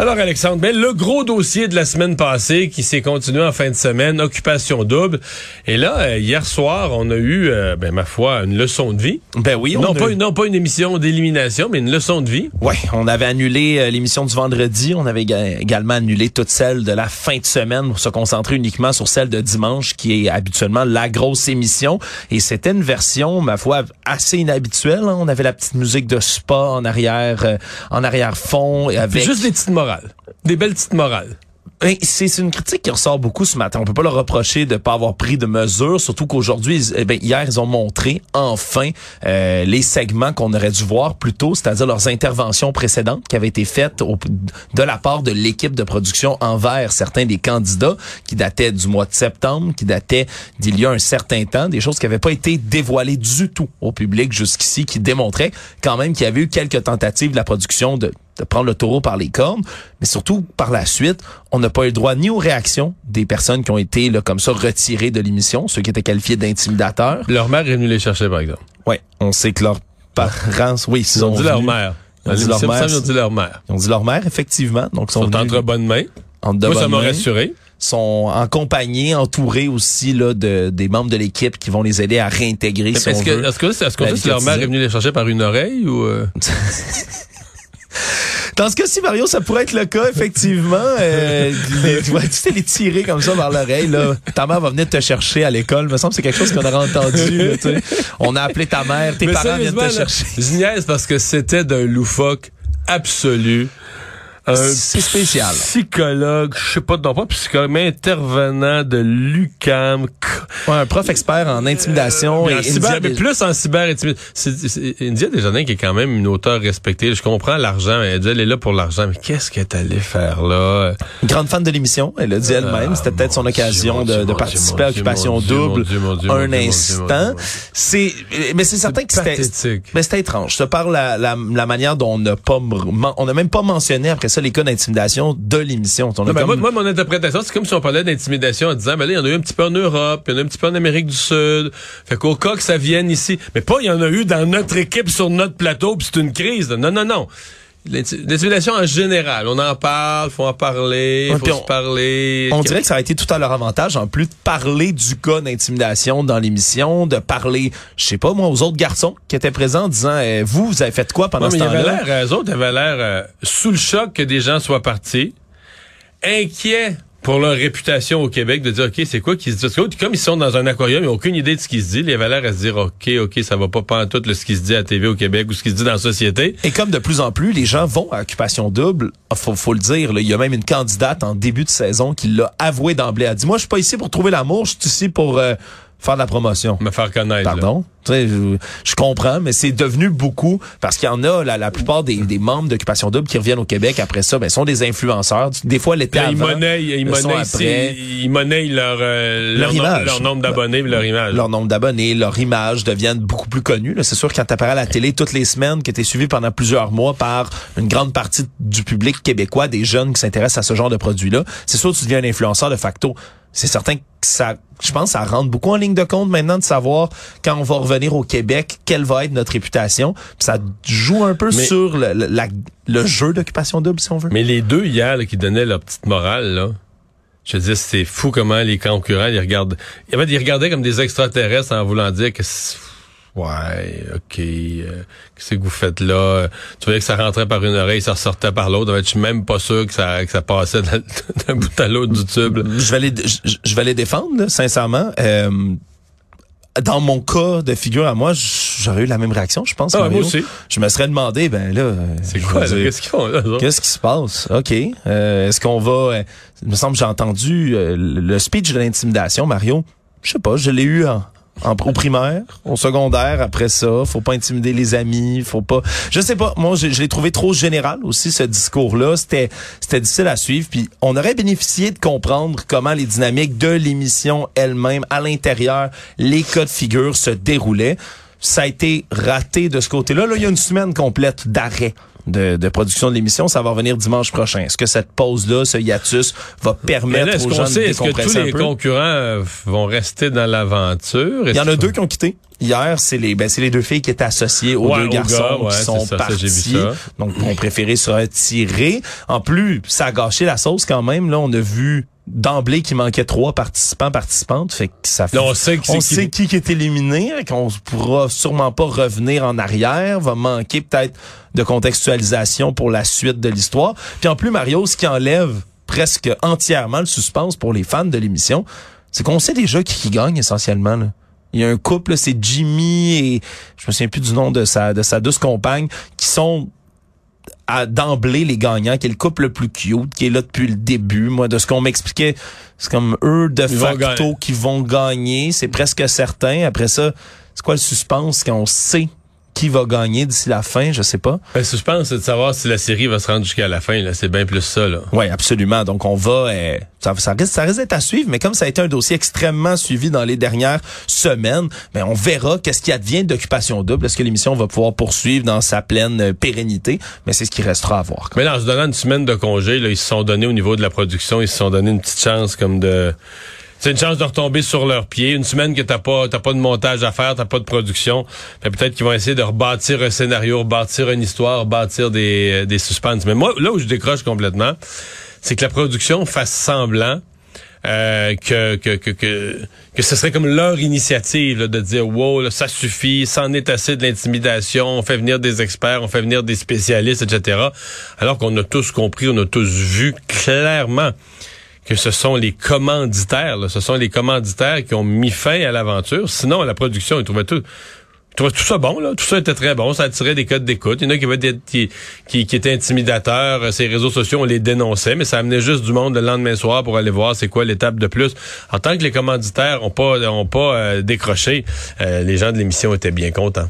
Alors Alexandre, ben, le gros dossier de la semaine passée qui s'est continué en fin de semaine, occupation double. Et là, euh, hier soir, on a eu, euh, ben, ma foi, une leçon de vie. Ben oui, on Non a- pas, une, non pas une émission d'élimination, mais une leçon de vie. Ouais, on avait annulé euh, l'émission du vendredi. On avait éga- également annulé toute celle de la fin de semaine pour se concentrer uniquement sur celle de dimanche, qui est habituellement la grosse émission. Et c'était une version, ma foi, assez inhabituelle. hein. On avait la petite musique de spa en arrière, en arrière fond, avec. Juste des petites morales. Des belles petites morales. Ben, C'est une critique qui ressort beaucoup ce matin. On peut pas leur reprocher de pas avoir pris de mesures, surtout qu'aujourd'hui, eh ben, hier, ils ont montré enfin euh, les segments qu'on aurait dû voir plus tôt, c'est-à-dire leurs interventions précédentes qui avaient été faites de la part de l'équipe de production envers certains des candidats qui dataient du mois de septembre, qui dataient d'il y a un certain temps, des choses qui n'avaient pas été dévoilées du tout au public jusqu'ici, qui démontraient quand même qu'il y avait eu quelques tentatives de la production de de prendre le taureau par les cornes, mais surtout par la suite, on n'a pas eu le droit ni aux réactions des personnes qui ont été là, comme ça retirées de l'émission, ceux qui étaient qualifiés d'intimidateurs. Leur mère est venue les chercher, par exemple. Ouais, on sait que leurs parents, oui, Ils ont dit leur mère. Ils ont dit leur mère, Ils ont dit leur mère. Ils ont dit leur mère, effectivement. Donc, Ils sont, sont venus entre bonnes mains. en de Moi, ça m'a rassuré. sont en compagnie, entourés aussi là, de, des membres de l'équipe qui vont les aider à réintégrer, si Est-ce que, est-ce que, est-ce si leur mère est venue les chercher par une oreille ou... euh? Dans ce cas-ci, Mario, ça pourrait être le cas, effectivement. Euh, les- tu sais, les tirer comme ça vers l'oreille, là. Ta mère va venir te chercher à l'école. me semble que c'est quelque chose qu'on aurait entendu, là. On a appelé ta mère, tes Mais parents viennent te chercher. Je niaise parce que c'était d'un loufoque absolu. Un C'est spécial. psychologue, je sais pas, non pas psychologue, mais intervenant de l'UCAM. Ouais, un prof expert en intimidation Mais, et en cyber, mais plus en cyber intimidation. C'est- c'est- India Desjardins qui est quand même une auteure respectée. Je comprends l'argent, mais elle dit, elle est là pour l'argent. Mais qu'est-ce qu'elle est allée faire là? une grande fan de l'émission. Elle l'a dit elle-même. C'était peut-être son occasion Dieu, de, de Dieu, participer mon à Dieu, Occupation Dieu, Double Dieu, Dieu, un Dieu, Dieu, instant. Dieu. C'est, mais c'est certain que c'était, mais c'était étrange. Je te parle la, la, la manière dont on n'a pas, on n'a même pas mentionné après ça les cas d'intimidation de l'émission. Non, ben, comme- moi, moi, mon interprétation, c'est comme si on parlait d'intimidation en disant, ben là, il y en a eu un petit peu en Europe, il y en a eu un petit peu en Amérique du Sud. Fait qu'au cas que ça vienne ici, mais pas il y en a eu dans notre équipe sur notre plateau, puis c'est une crise. là. Non, non, non. L'inti- L'intimidation en général, on en parle, faut en parler, Ouais, faut puis se on- parler. On dirait que ça a été tout à leur avantage, en plus de parler du cas d'intimidation dans l'émission, de parler, je sais pas moi, aux autres garçons qui étaient présents en disant, eh, vous, vous avez fait quoi pendant Non, mais ce temps-là? l'air, eux autres avaient l'air euh, sous le choc que des gens soient partis, inquiets pour leur réputation au Québec, de dire, OK, c'est quoi qui se dit? Parce que comme ils sont dans un aquarium, ils n'ont aucune idée de ce qui se dit. Avaient l'air à se dire, OK, OK, ça va pas pas tout le, ce qui se dit à TV au Québec ou ce qui se dit dans la société. Et comme de plus en plus, les gens vont à Occupation Double, ah, faut, faut le dire, là, il y a même une candidate en début de saison qui l'a avoué d'emblée. Elle dit, moi, je suis pas ici pour trouver l'amour, je suis ici pour euh, faire de la promotion. Me faire connaître. Pardon? Tu sais, Je, je comprends, mais c'est devenu beaucoup parce qu'il y en a, la, la plupart des, des membres d'Occupation Double qui reviennent au Québec après ça, ben, sont des influenceurs. Des fois, l'été Ils avant, monnaient, ils le sont monnaient, après. ils monnaient leur, euh, Leur nom- image. leur nombre d'abonnés, leur image. leur nombre d'abonnés, leur image deviennent beaucoup plus connus. C'est sûr quand t'apparais à la télé toutes les semaines, que t'es suivi pendant plusieurs mois par une grande partie du public québécois, des jeunes qui s'intéressent à ce genre de produits-là, c'est sûr que tu deviens un influenceur de facto. C'est certain que ça, je pense, ça rentre beaucoup en ligne de compte maintenant de savoir quand on va revenir au Québec, quelle va être notre réputation. Puis ça joue un peu Mais- sur le, le- la- le jeu d'occupation double, si on veut. Mais les deux hier là, qui donnaient leur petite morale, là, je dis c'est fou comment les concurrents ils regardent. En fait, ils regardaient comme des extraterrestres en voulant dire que c'est- Ouais, OK. Euh, Qu'est-ce que vous faites là? Tu voyais que ça rentrait par une oreille, ça ressortait par l'autre. Je suis même pas sûr que ça, que ça passait d'un bout à l'autre du tube. là. Je vais les, je, je vais les défendre, là, sincèrement. Euh, dans mon cas de figure à moi, j'aurais eu la même réaction, je pense. Ah, moi aussi. Je me serais demandé, ben là, C'est quoi, Qu'est-ce qu'ils font là? Qu'est-ce qui se passe? OK. Euh, Est-ce qu'on va... euh, il me semble que j'ai entendu euh, le speech de l'intimidation, Mario. Je sais pas, je l'ai eu en, en, au primaire, au secondaire, après ça. Faut pas intimider les amis, faut pas... Je sais pas, moi, je, l'ai trouvé trop général aussi, ce discours-là. C'était c'était difficile à suivre. Puis on aurait bénéficié de comprendre comment les dynamiques de l'émission elle-même, à l'intérieur, les cas de figure se déroulaient. Ça a été raté de ce côté-là. Là, il y a une semaine complète d'arrêt de, de production de l'émission. Ça va revenir dimanche prochain. Est-ce que cette pause-là, ce hiatus, va permettre là, aux gens de sait, est-ce que tous décompresser les concurrents euh, vont rester dans l'aventure? Il y en a deux qui ont quitté. Hier, c'est les ben, c'est les deux filles qui étaient associées aux Ouais, deux garçons gars, ouais, qui sont ça, partis. ça. Donc, ont préféré se retirer. En plus, ça a gâché la sauce quand même. Là, on a vu d'emblée qu'il manquait trois participants, participantes. Fait que ça fait... Là, on sait on qui- sait qui qui est éliminé, qu'on pourra sûrement pas revenir en arrière, va manquer peut-être de contextualisation pour la suite de l'histoire. Puis en plus, Mario, ce qui enlève presque entièrement le suspense pour les fans de l'émission, c'est qu'on sait déjà qui, qui gagne essentiellement. Là. Il y a un couple, c'est Jimmy et je me souviens plus du nom de sa de sa douce compagne, qui sont à d'emblée les gagnants, qui est le couple le plus cute, qui est là depuis le début. Moi, de ce qu'on m'expliquait, c'est comme eux de Ils facto qui vont gagner. C'est presque certain. Après ça, c'est quoi le suspense quand on sait qui va gagner d'ici la fin? Je sais pas. Ben, je pense, c'est de savoir si la série va se rendre jusqu'à la fin. Là, c'est bien plus ça. Là. Oui, absolument. Donc on va, euh, ça, ça risque, ça risque d'être à suivre, mais comme ça a été un dossier extrêmement suivi dans les dernières semaines, ben on verra qu'est-ce qui advient d'occupation double. Est-ce que l'émission va pouvoir poursuivre dans sa pleine euh, pérennité? Mais c'est ce qui restera à voir. Mais là, en se donnant une semaine de congé, là, ils se sont donnés au niveau de la production, ils se sont donné une petite chance comme de. C'est une chance de retomber sur leurs pieds. Une semaine que t'as pas, t'as pas de montage à faire, t'as pas de production. Peut-être qu'ils vont essayer de rebâtir un scénario, rebâtir une histoire, rebâtir des, des suspens. Mais moi, là où je décroche complètement, c'est que la production fasse semblant euh, que, que, que, que, que ce serait comme leur initiative là, de dire wow, là, ça suffit, c'en est assez de l'intimidation, on fait venir des experts, on fait venir des spécialistes, etc. Alors qu'on a tous compris, on a tous vu clairement que ce sont les commanditaires, là, ce sont les commanditaires qui ont mis fin à l'aventure. Sinon, la production, ils trouvaient tout. ils trouvaient tout ça bon, là. Tout ça était très bon. Ça attirait des codes d'écoute. Il y en a qui, des- qui, qui, étaient intimidateurs. Ces réseaux sociaux, on les dénonçait, mais ça amenait juste du monde le lendemain soir pour aller voir c'est quoi l'étape de plus. En tant que les commanditaires ont pas, ont pas euh, décroché, euh, les gens de l'émission étaient bien contents.